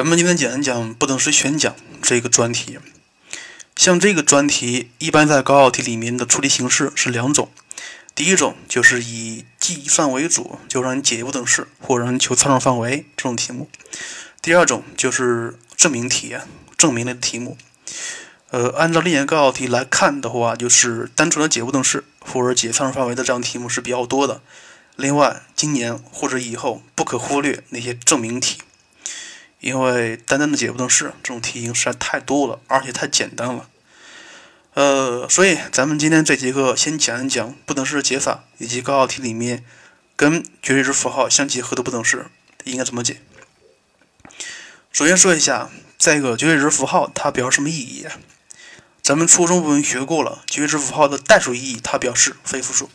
咱们今天讲一讲不等式宣讲这个专题。像这个专题，一般在高考题里面的处理形式是两种。第一种就是以计算为主，就让你解不等式或让你求参数范围这种题目。第二种就是证明题，证明类的题目。呃，按照历年高考题来看的话，就是单纯的解不等式或者解参数范围的这样题目是比较多的。另外，今年或者以后不可忽略那些证明题，因为单单的解不等式这种题型实在太多了，而且太简单了。呃，所以咱们今天这节课先讲一讲不等式的解法，以及高考题里面跟绝对值符号相结合的不等式应该怎么解。首先说一下，这个绝对值符号它表示什么意义？咱们初中部分学过了，绝对值符号的代数意义它表示非负数。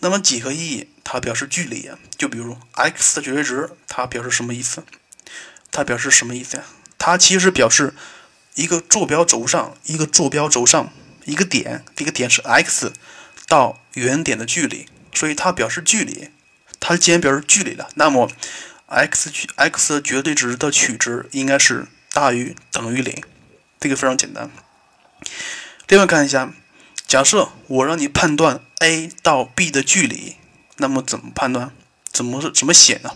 那么几何意义，它表示距离啊，就比如 x 的绝对值，它表示什么意思？它表示什么意思呀？它其实表示一个坐标轴上，一个坐标轴上一个点，这个点是 x 到原点的距离，所以它表示距离。它既然表示距离了，那么 x x 绝对值的取值应该是大于等于零，这个非常简单。另外看一下。假设我让你判断 A 到 B 的距离，那么怎么判断？怎么怎么写呢？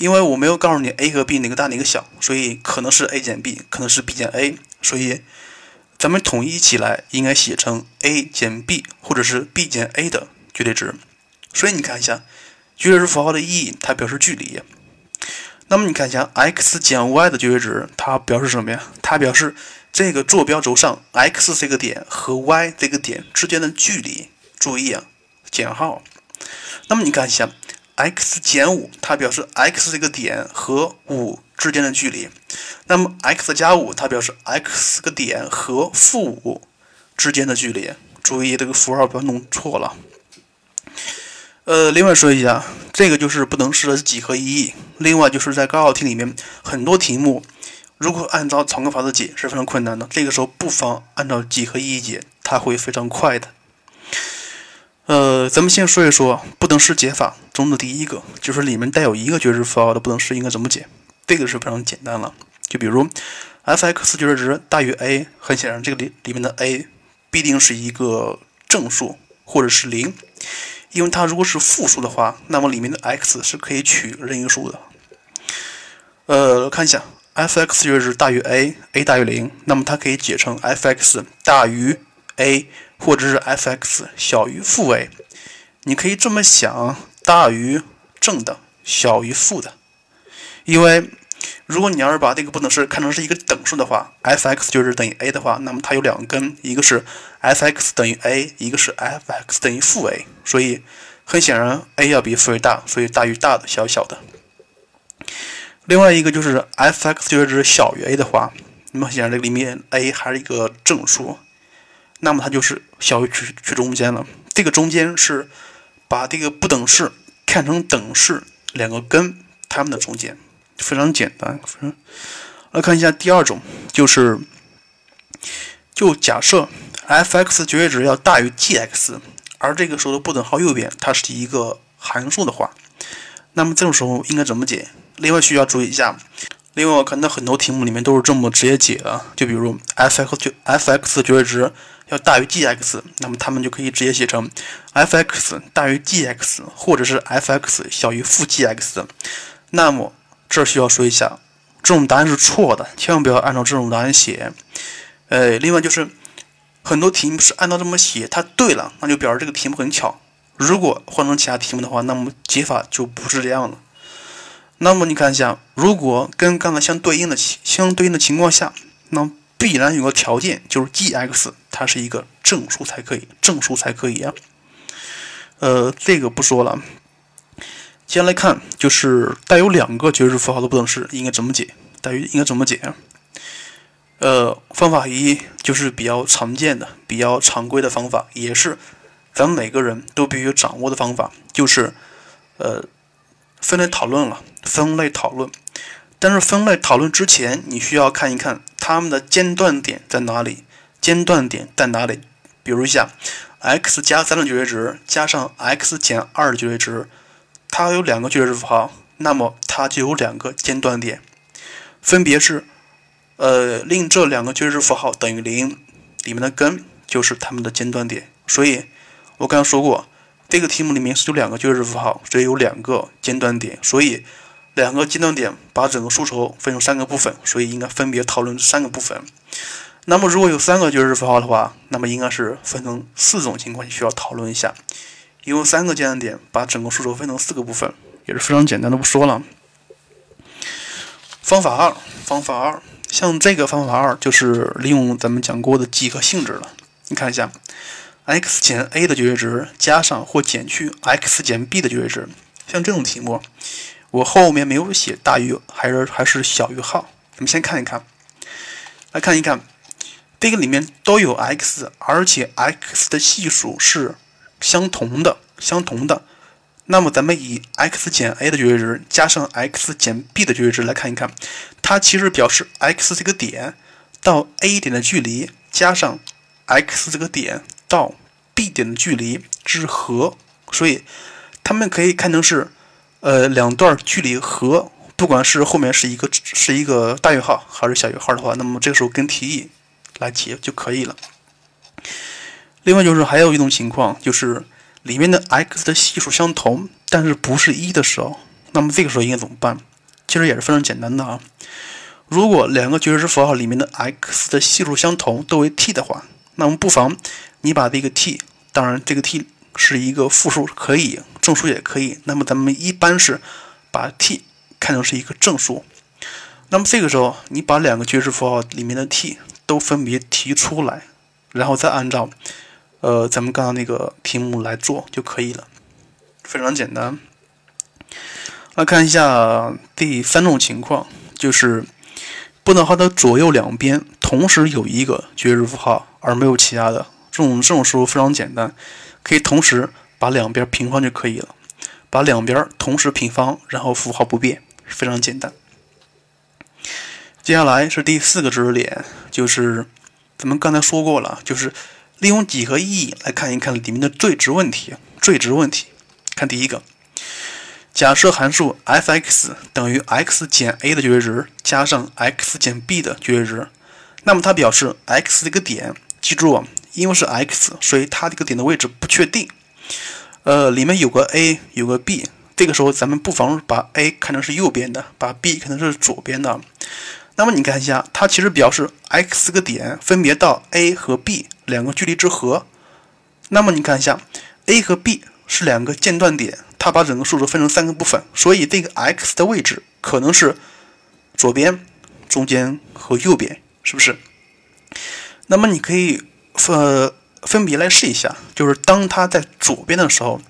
因为我没有告诉你 A 和 B 哪个大哪个小，所以可能是 A 减 B，可能是 B 减 A，所以咱们统一起来应该写成 A 减 B 或者是 B 减 A 的绝对值。所以你看一下绝对值符号的意义，它表示距离。那么你看一下 x 减 y 的绝对值，它表示什么呀？它表示。这个坐标轴上，x 这个点和 y 这个点之间的距离，注意啊，减号。那么你看一下，x 减五，它表示 x 这个点和五之间的距离。那么 x 加五，它表示 x 个点和负五之间的距离。注意这个符号不要弄错了。呃，另外说一下，这个就是不等式的几何意义。另外就是在高考题里面很多题目。如果按照常规法则解是非常困难的，这个时候不妨按照几何意义解，它会非常快的。呃，咱们先说一说不等式解法中的第一个，就是里面带有一个绝对值符号的不等式应该怎么解。这个是非常简单了，就比如 f(x) 绝对值大于 a，很显然这个里里面的 a 必定是一个正数或者是零，因为它如果是负数的话，那么里面的 x 是可以取任意数的。呃，看一下。f(x) 绝对值大于 a，a 大于零，那么它可以解成 f(x) 大于 a，或者是 f(x) 小于负 a。你可以这么想：大于正的，小于负的。因为如果你要是把这个不等式看成是一个等数的话，f(x) 就是等于 a 的话，那么它有两个根，一个是 f(x) 等于 a，一个是 f(x) 等于负 a。所以很显然，a 要比负 a 大，所以大于大的，小于小的。另外一个就是 f(x) 绝对值小于 a 的话，那么显然这里面 a 还是一个正数，那么它就是小于取取中间了。这个中间是把这个不等式看成等式两个根它们的中间，非常简单。来看一下第二种，就是就假设 f(x) 绝对值要大于 g(x)，而这个时候的不等号右边它是一个函数的话，那么这种时候应该怎么解？另外需要注意一下，另外我看到很多题目里面都是这么直接解的，就比如 f(x) 就 f(x) 绝对值要大于 g(x)，那么他们就可以直接写成 f(x) 大于 g(x) 或者是 f(x) 小于负 g(x)。那么这需要说一下，这种答案是错的，千万不要按照这种答案写。呃，另外就是很多题目是按照这么写，它对了，那就表示这个题目很巧。如果换成其他题目的话，那么解法就不是这样了。那么你看一下，如果跟刚才相对应的相对应的情况下，那必然有个条件，就是 g(x) 它是一个正数才可以，正数才可以啊。呃，这个不说了。接下来看，就是带有两个绝对符号的不等式应该怎么解？带于应该怎么解？呃，方法一就是比较常见的、比较常规的方法，也是咱们每个人都必须掌握的方法，就是呃。分类讨论了，分类讨论，但是分类讨论之前，你需要看一看它们的间断点在哪里。间断点在哪里？比如一下，x 加三的绝对值加上 x 减二的绝对值，它有两个绝对值符号，那么它就有两个间断点。分别是，呃，令这两个绝对值符号等于零，里面的根就是它们的间断点。所以，我刚刚说过，这个题目里面是有两个绝对值符号，所以有两个间断点，所以两个尖端点把整个数轴分成三个部分，所以应该分别讨论三个部分。那么，如果有三个绝对值符号的话，那么应该是分成四种情况需要讨论一下。用三个尖端点把整个数轴分成四个部分，也是非常简单的，不说了。方法二，方法二，像这个方法二就是利用咱们讲过的几何性质了。你看一下，x 减 a 的绝对值加上或减去 x 减 b 的绝对值，像这种题目，我后面没有写大于还是还是小于号。咱们先看一看，来看一看，这个里面都有 x，而且 x 的系数是相同的，相同的。那么咱们以 x 减 a 的绝对值加上 x 减 b 的绝对值来看一看，它其实表示 x 这个点到 a 点的距离加上 x 这个点到 b 点的距离之和，所以它们可以看成是呃两段距离和，不管是后面是一个是一个大于号还是小于号的话，那么这个时候跟题意来解就可以了。另外就是还有一种情况就是。里面的 x 的系数相同，但是不是一的时候，那么这个时候应该怎么办？其实也是非常简单的啊。如果两个绝对值符号里面的 x 的系数相同，都为 t 的话，那么不妨你把这个 t，当然这个 t 是一个负数，可以正数也可以。那么咱们一般是把 t 看成是一个正数。那么这个时候，你把两个绝对值符号里面的 t 都分别提出来，然后再按照。呃，咱们刚刚那个题目来做就可以了，非常简单。来看一下第三种情况，就是波动号的左右两边同时有一个绝对值符号，而没有其他的。这种这种时候非常简单，可以同时把两边平方就可以了，把两边同时平方，然后符号不变，非常简单。接下来是第四个知识点，就是咱们刚才说过了，就是。利用几何意义来看一看里面的最值问题。最值问题，看第一个，假设函数 f(x) 等于 x 减 a 的绝对值加上 x 减 b 的绝对值，那么它表示 x 这个点，记住啊，因为是 x，所以它这个点的位置不确定。呃，里面有个 a，有个 b，这个时候咱们不妨把 a 看成是右边的，把 b 看成是左边的。那么你看一下，它其实表示 x 个点分别到 a 和 b 两个距离之和。那么你看一下，a 和 b 是两个间断点，它把整个数轴分成三个部分，所以这个 x 的位置可能是左边、中间和右边，是不是？那么你可以分分别来试一下，就是当它在左边的时候，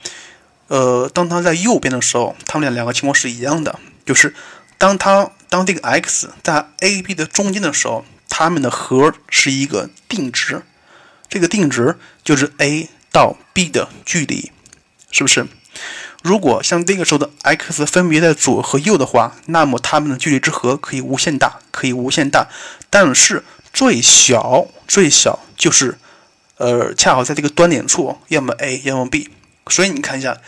呃，当它在右边的时候，它们俩两个情况是一样的，就是当它。当这个 x 在 a、b 的中间的时候，它们的和是一个定值，这个定值就是 a 到 b 的距离，是不是？如果像这个时候的 x 分别在左和右的话，那么它们的距离之和可以无限大，可以无限大，但是最小最小就是，呃，恰好在这个端点处，要么 a，要么 b。所以你看一下，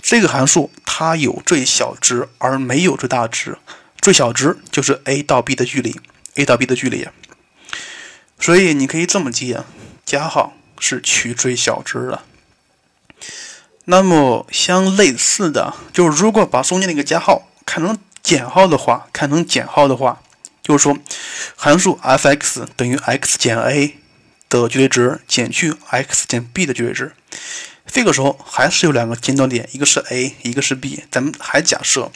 这个函数它有最小值而没有最大值。最小值就是 a 到 b 的距离，a 到 b 的距离，所以你可以这么记啊，加号是取最小值的。那么相类似的，就是如果把中间那个加号看成减号的话，看成减号的话，就是说函数 f(x) 等于 x 减 a 的绝对值减去 x 减 b 的绝对值，这个时候还是有两个尖端点，一个是 a，一个是 b。咱们还假设，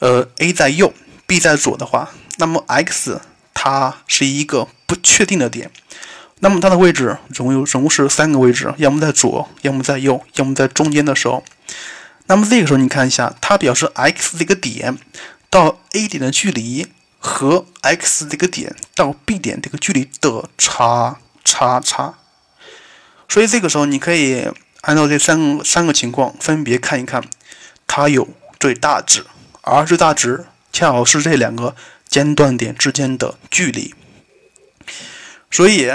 呃，a 在右。b 在左的话，那么 x 它是一个不确定的点，那么它的位置总共有总共是三个位置，要么在左，要么在右，要么在中间的时候，那么这个时候你看一下，它表示 x 这个点到 a 点的距离和 x 这个点到 b 点这个距离的差差差，所以这个时候你可以按照这三三个情况分别看一看，它有最大值，而最大值。恰好是这两个间断点之间的距离，所以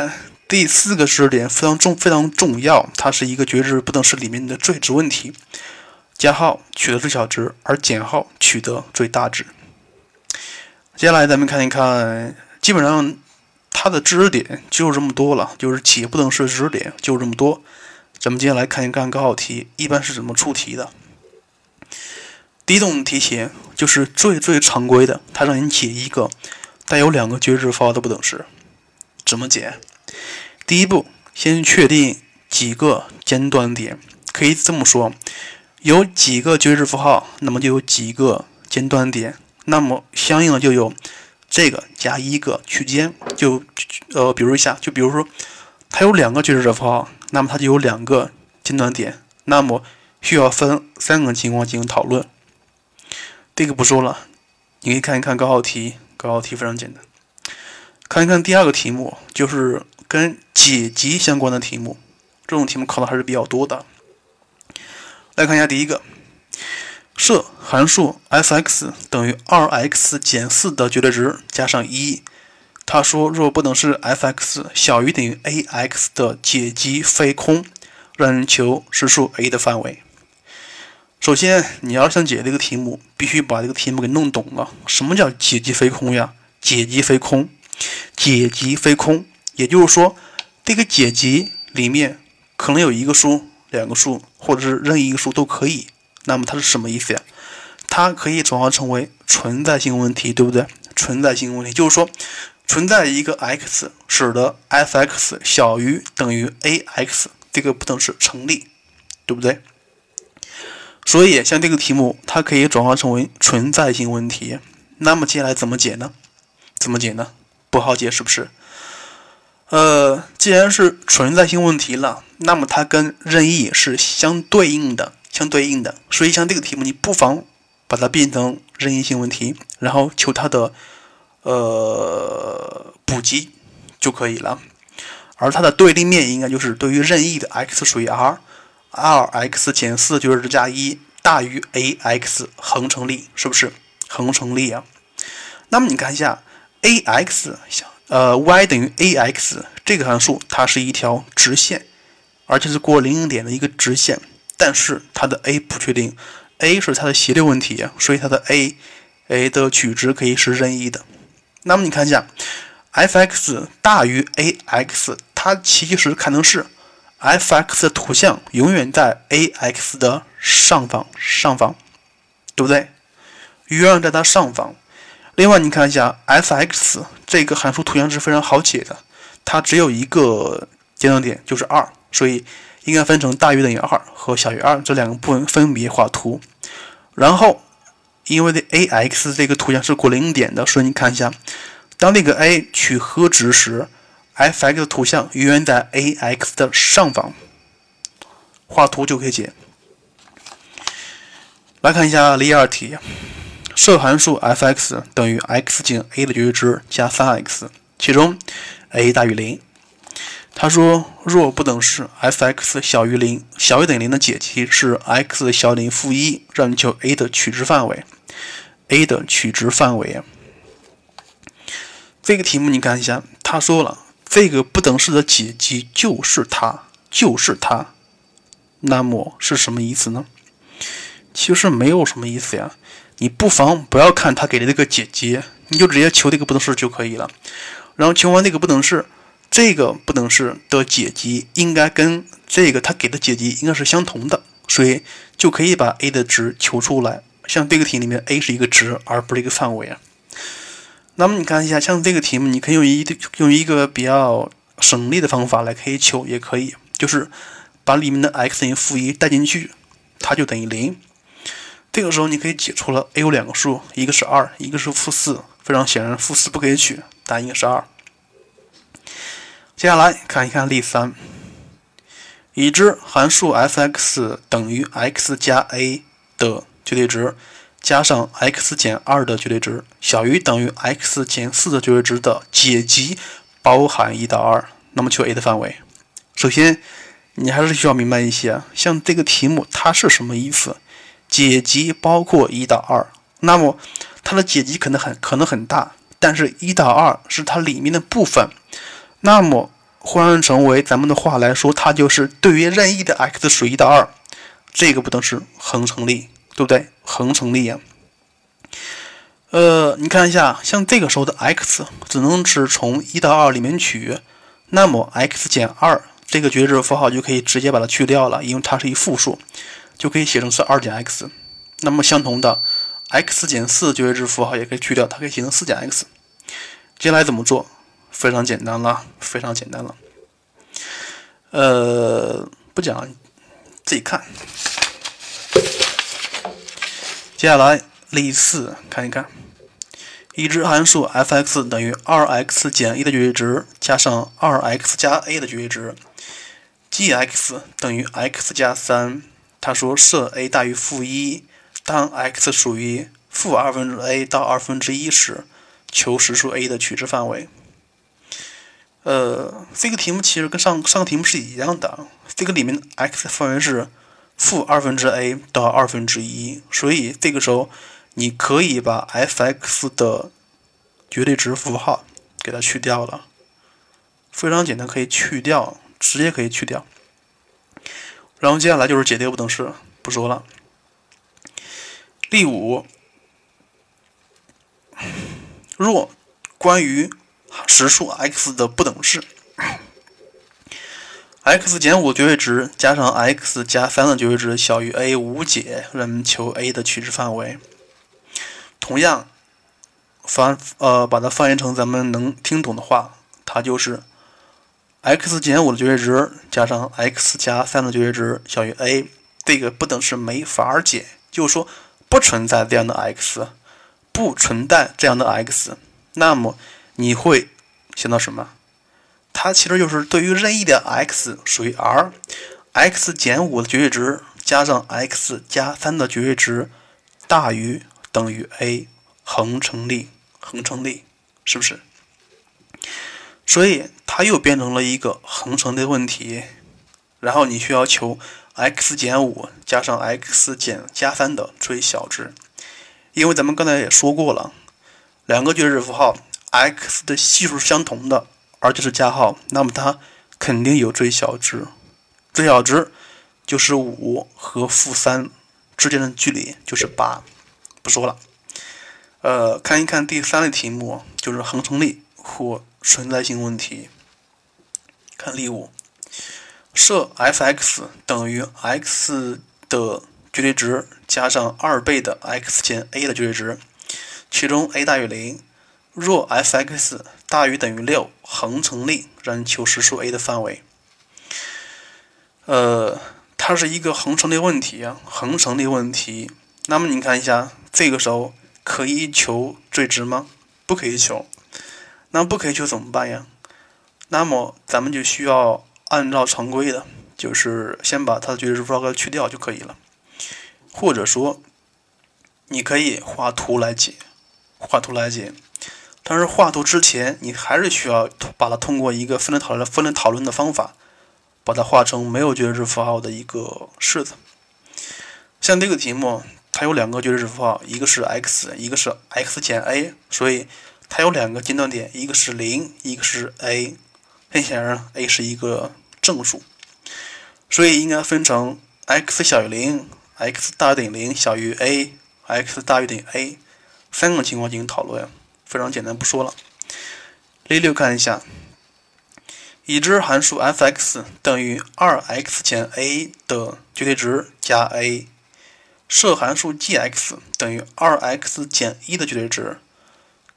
第四个知识点非常重非常重要，它是一个绝对值不等式里面的最值问题。加号取得最小值，而减号取得最大值。接下来咱们看一看，基本上它的知识点就这么多了，就是解不等式知识点就这么多。咱们接下来看一看高考题一般是怎么出题的。第一种题型就是最最常规的，它让你解一个带有两个绝对值符号的不等式，怎么解？第一步，先确定几个尖端点，可以这么说：有几个绝对值符号，那么就有几个尖端点，那么相应的就有这个加一个区间，就呃，比如一下，就比如说它有两个绝对符号，那么它就有两个间断点，那么需要分三个情况进行讨论。这个不说了，你可以看一看高考题，高考题非常简单。看一看第二个题目，就是跟解集相关的题目，这种题目考的还是比较多的。来看一下第一个，设函数 f(x) 等于 2x 减4的绝对值加上一。他说，若不等式 f(x) 小于等于 ax 的解集非空，让人求实数 a 的范围。首先，你要想解这个题目，必须把这个题目给弄懂了。什么叫解集非空呀？解集非空，解集非空，也就是说，这个解集里面可能有一个数、两个数，或者是任意一个数都可以。那么它是什么意思呀？它可以转化成为存在性问题，对不对？存在性问题就是说，存在一个 x，使得 f(x) 小于等于 ax 这个不等式成立，对不对？所以，像这个题目，它可以转化成为存在性问题。那么接下来怎么解呢？怎么解呢？不好解，是不是？呃，既然是存在性问题了，那么它跟任意是相对应的，相对应的。所以，像这个题目，你不妨把它变成任意性问题，然后求它的呃补集就可以了。而它的对立面应该就是对于任意的 x 属于 R。二 x 减四就是加一大于 ax 恒成立，是不是恒成立啊？那么你看一下 ax 呃 y 等于 ax 这个函数，它是一条直线，而且是过零点的一个直线，但是它的 a 不确定，a 是它的斜率问题，所以它的 a a 的取值可以是任意的。那么你看一下 f(x) 大于 ax，它其实可能是。f(x) 的图像永远在 ax 的上方，上方，对不对？永远在它上方。另外，你看一下 f(x) 这个函数图像是非常好解的，它只有一个尖端点，就是二，所以应该分成大于等于二和小于二这两个部分分别画图。然后，因为这 ax 这个图像是过零点的，所以你看一下，当这个 a 取和值时。f(x) 图像永远在 ax 的上方，画图就可以解。来看一下例二题，设函数 f(x) 等于 x 减 a 的绝对值加 3x，其中 a 大于零。他说，若不等式 f(x) 小于零，小于等于零的解集是 x 小于等于负一，让你求 a 的取值范围。a 的取值范围，这个题目你看一下，他说了。这个不等式的解集就是它，就是它。那么是什么意思呢？其实没有什么意思呀。你不妨不要看他给的这个解集，你就直接求这个不等式就可以了。然后求完这个不等式，这个不等式的解集应该跟这个他给的解集应该是相同的，所以就可以把 a 的值求出来。像这个题里面，a 是一个值，而不是一个范围啊。那么你看一下，像这个题目，你可以用一用一个比较省力的方法来可以求，也可以，就是把里面的 x 等于负一带进去，它就等于零。这个时候你可以解出了 a 有两个数，一个是二，一个是负四。非常显然，负四不可以取，答案应该是二。接下来看一看例三，已知函数 f(x) 等于 x 加 a 的绝对值。加上 x 减二的绝对值小于等于 x 减四的绝对值的解集包含一到二，那么求 a 的范围。首先，你还是需要明白一些，像这个题目它是什么意思？解集包括一到二，那么它的解集可能很可能很大，但是一到二是它里面的部分。那么换成为咱们的话来说，它就是对于任意的 x 属一到二，这个不等式恒成立。对不对？恒成立啊。呃，你看一下，像这个时候的 x 只能是从一到二里面取，那么 x 减二这个绝对值符号就可以直接把它去掉了，因为它是一负数，就可以写成是二减 x。那么相同的，x 减四绝对值符号也可以去掉，它可以写成四减 x。接下来怎么做？非常简单了，非常简单了。呃，不讲，自己看。接下来例四，看一看。已知函数 f(x) 等于 2x 减一的绝对值加上 2x 加 a 的绝对值，g(x) 等于 x 加3。他说设 a 大于负一，当 x 属于负二分之 a 到二分之一时，求实数 a 的取值范围。呃，这个题目其实跟上上个题目是一样的，这个里面 x 范围是负二分之 a 到二分之一，所以这个时候。你可以把 f(x) 的绝对值符号给它去掉了，非常简单，可以去掉，直接可以去掉。然后接下来就是解这个不等式，不说了。例五，若关于实数 x 的不等式，x 减五绝对值加上 x 加三的绝对值小于 a 无解，让求 a 的取值范围。同样，翻呃把它翻译成咱们能听懂的话，它就是 x 减五的绝对值加上 x 加三的绝对值小于 a，这个不等式没法解，就是说不存在这样的 x，不存在这样的 x，那么你会想到什么？它其实就是对于任意的 x 属于 R，x 减五的绝对值加上 x 加三的绝对值大于。等于 a 恒成立，恒成立是不是？所以它又变成了一个恒成的问题。然后你需要求 x 减五加上 x 减加三的最小值，因为咱们刚才也说过了，两个绝对值符号 x 的系数是相同的，而且是加号，那么它肯定有最小值。最小值就是五和负三之间的距离就是八。不说了，呃，看一看第三类题目，就是恒成立或存在性问题。看例五，设 f(x) 等于 x 的绝对值加上二倍的 x 减 a 的绝对值，其中 a 大于零。若 f(x) 大于等于六，恒成立，让你求实数 a 的范围。呃，它是一个恒成立问题啊，恒成立问题。那么你看一下。这个时候可以求最值吗？不可以求。那不可以求怎么办呀？那么咱们就需要按照常规的，就是先把它的绝对值符号去掉就可以了。或者说，你可以画图来解，画图来解。但是画图之前，你还是需要把它通过一个分类讨论、分类讨论的方法，把它画成没有绝对值符号的一个式子。像这个题目。它有两个绝对值符号，一个是 x，一个是 x 减 a，所以它有两个间断点，一个是零，一个是 a。很显然，a 是一个正数，所以应该分成 x 小于零、x 大于等于零、小于 a、x 大于等于 a 三个情况进行讨论。非常简单，不说了。例六看一下，已知函数 f(x) 等于 2x 减 a 的绝对值加 a。设函数 g(x) 等于 2x 减一的绝对值，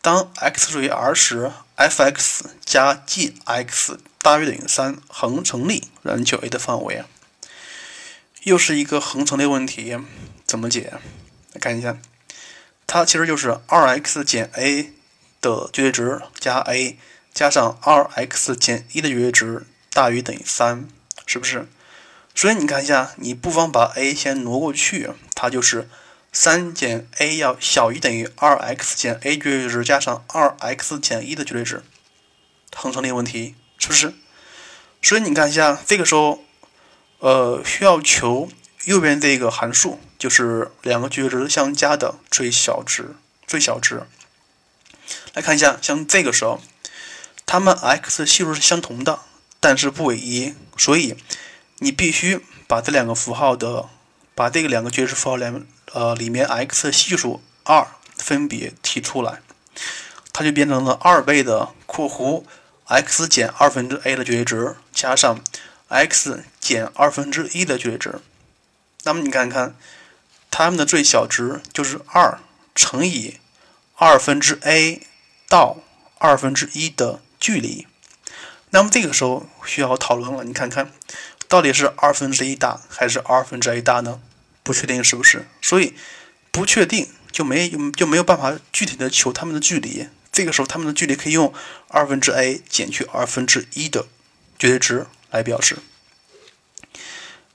当 x 属于 R 时，f(x) 加 g(x) 大于等于三，恒成立，让求 a 的范围。又是一个恒成立问题，怎么解？来看一下，它其实就是 2x 减 a 的绝对值加 a 加上 2x 减一的绝对值大于等于三，是不是？所以你看一下，你不妨把 a 先挪过去，它就是三减 a 要小于等于二 x 减 a 绝对值加上二 x 减一的绝对值，恒成立问题是不是？所以你看一下，这个时候，呃，需要求右边这个函数，就是两个绝对值相加的最小值，最小值。来看一下，像这个时候，它们 x 系数是相同的，但是不为一，所以。你必须把这两个符号的，把这个两个绝对值符号两呃里面 x 系数二分别提出来，它就变成了二倍的括弧 x 减二分之 a 的绝对值加上 x 减二分之一的绝对值。那么你看看，它们的最小值就是二乘以二分之 a 到二分之一的距离。那么这个时候需要讨论了，你看看，到底是二分之一大还是二分之 a 大呢？不确定是不是？所以不确定就没就没有办法具体的求它们的距离。这个时候它们的距离可以用二分之 a 减去二分之一的绝对值来表示。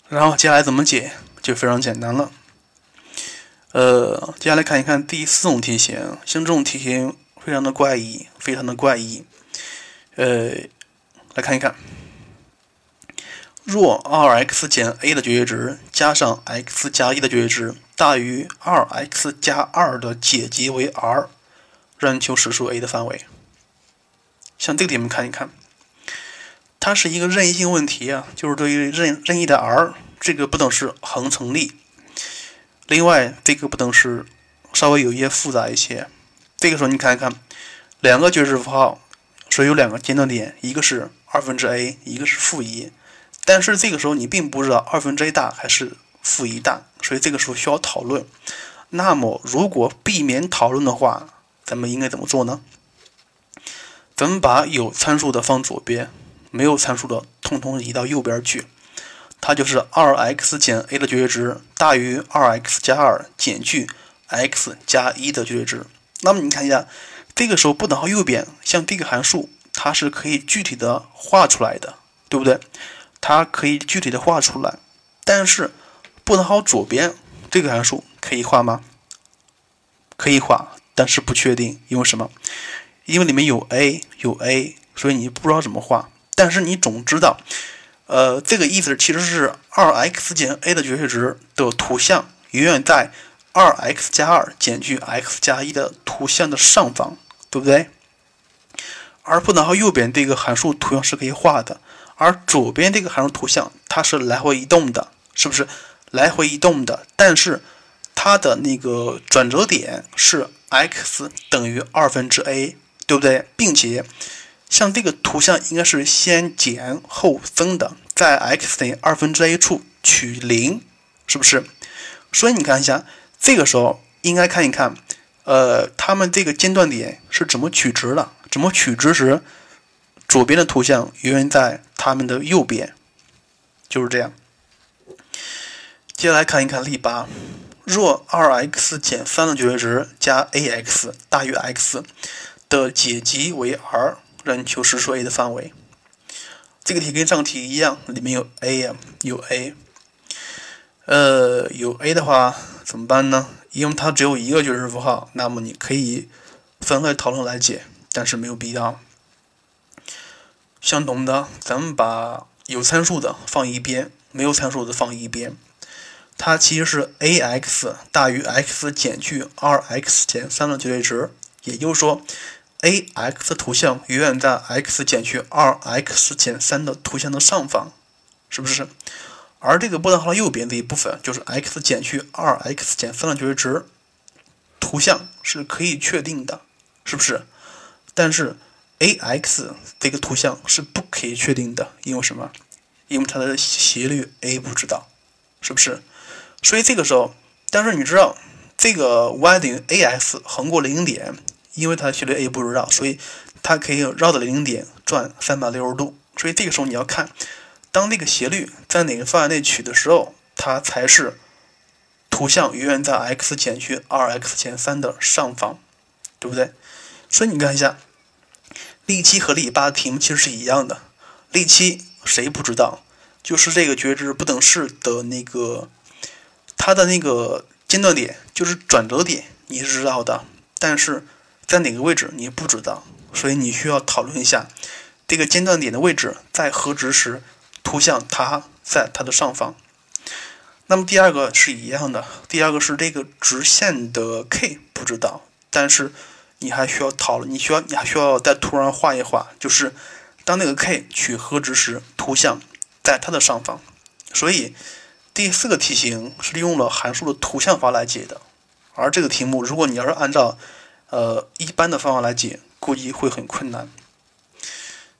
然后接下来怎么解就非常简单了。呃，接下来看一看第四种题型，像这种题型非常的怪异，非常的怪异。呃。来看一看，若 2x 减 a 的绝对值加上 x 加一的绝对值大于 2x 加二的解集为 R，让你求实数 a 的范围。像这个题目看一看，它是一个任意性问题啊，就是对于任任意的 R，这个不等式恒成立。另外，这个不等式稍微有一些复杂一些。这个时候你看一看，两个绝对值符号，所以有两个间断点，一个是。二分之 a，一个是负一，但是这个时候你并不知道二分之 a 大还是负一大，所以这个时候需要讨论。那么如果避免讨论的话，咱们应该怎么做呢？咱们把有参数的放左边，没有参数的通通移到右边去。它就是 2x 减 a 的绝对值大于 2x 加二减去 x 加一的绝对值。那么你看一下，这个时候不等号右边，像这个函数。它是可以具体的画出来的，对不对？它可以具体的画出来，但是不能好左边这个函数可以画吗？可以画，但是不确定，因为什么？因为里面有 a 有 a，所以你不知道怎么画。但是你总知道，呃，这个意思其实是 2x 减 a 的绝对值的图像永远在 2x 加二减去 x 加一的图像的上方，对不对？而不等号右边这个函数图像是可以画的，而左边这个函数图像它是来回移动的，是不是来回移动的？但是它的那个转折点是 x 等于二分之 a，对不对？并且像这个图像应该是先减后增的，在 x 等于二分之 a 处取零，是不是？所以你看一下，这个时候应该看一看，呃，它们这个间断点是怎么取值的？怎么取值时，左边的图像永远在它们的右边，就是这样。接下来看一看例八：若 2x 减3的绝对值加 ax 大于 x 的解集为 R，让你求实数 a 的范围。这个题跟上题一样，里面有 a 呀，有 a。呃，有 a 的话怎么办呢？因为它只有一个绝对值符号，那么你可以分开讨论来解。但是没有必要。相同的，咱们把有参数的放一边，没有参数的放一边。它其实是 a_x 大于 x 减去 2x 减3的绝对值，也就是说，a_x 图像永远在 x 减去 2x 减3的图像的上方，是不是？而这个波段号右边这一部分就是 x 减去 2x 减3的绝对值，图像是可以确定的，是不是？但是，a_x 这个图像是不可以确定的，因为什么？因为它的斜率 a 不知道，是不是？所以这个时候，但是你知道这个 y 等于 ax 横过零点，因为它的斜率 a 不知道，所以它可以绕着零点转三百六十度。所以这个时候你要看，当那个斜率在哪个范围内取的时候，它才是图像永远在 x 减去 2x 减3的上方，对不对？所以你看一下，例七和例八的题目其实是一样的。例七谁不知道？就是这个绝值不等式的那个，它的那个间断点就是转折点，你是知道的，但是在哪个位置你不知道，所以你需要讨论一下这个间断点的位置在何值时，图像它在它的上方。那么第二个是一样的，第二个是这个直线的 k 不知道，但是。你还需要讨论，你需要你还需要在图上画一画，就是当那个 k 取何值时，图像在它的上方。所以第四个题型是利用了函数的图像法来解的，而这个题目，如果你要是按照呃一般的方法来解，估计会很困难。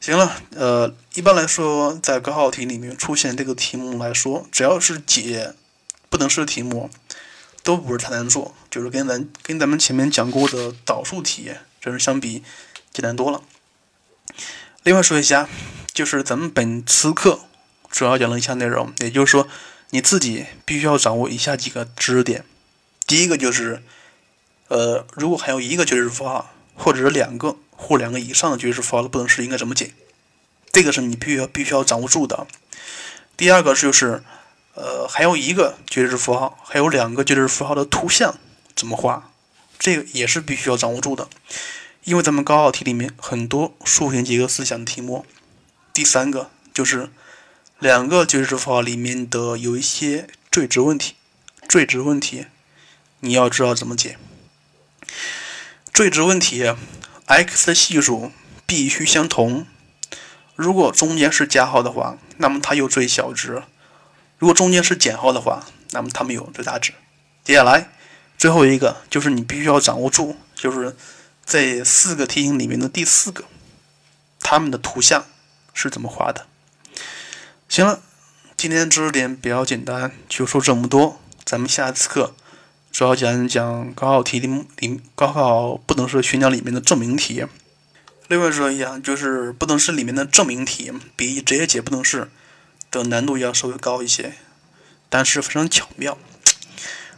行了，呃，一般来说，在高考题里面出现这个题目来说，只要是解不等式题目，都不是太难做，就是跟咱跟咱们前面讲过的导数题，就是相比简单多了。另外说一下，就是咱们本次课主要讲了一下内容，也就是说，你自己必须要掌握以下几个知识点。第一个就是，呃，如果还有一个绝对值符号，或者是两个或两个以上的绝对值符号的不等式，应该怎么解？这个是你必须要必须要掌握住的。第二个就是，呃，还有一个绝对值符号，还有两个绝对值符号的图像怎么画？这个也是必须要掌握住的。因为咱们高考题里面很多数学结构思想的题目，第三个就是两个绝对值符号里面的有一些最值问题，最值问题你要知道怎么解。最值问题，x 的系数必须相同，如果中间是加号的话，那么它有最小值；如果中间是减号的话，那么它们有最大值。接下来最后一个就是你必须要掌握住，就是。这四个题型里面的第四个，它们的图像是怎么画的？行了，今天知识点比较简单，就说这么多。咱们下次课主要讲讲高考题里里高考不等式选讲里面的证明题。另外说一下，就是不等式里面的证明题比直接解不等式的难度要稍微高一些，但是非常巧妙。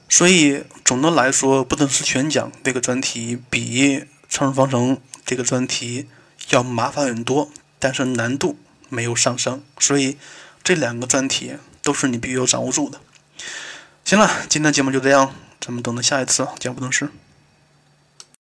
所以总的来说，不等式选讲这个专题比。常数方程这个专题要麻烦很多，但是难度没有上升，所以这两个专题都是你必须要掌握住的。行了，今天节目就这样，咱们等到下一次讲不等式。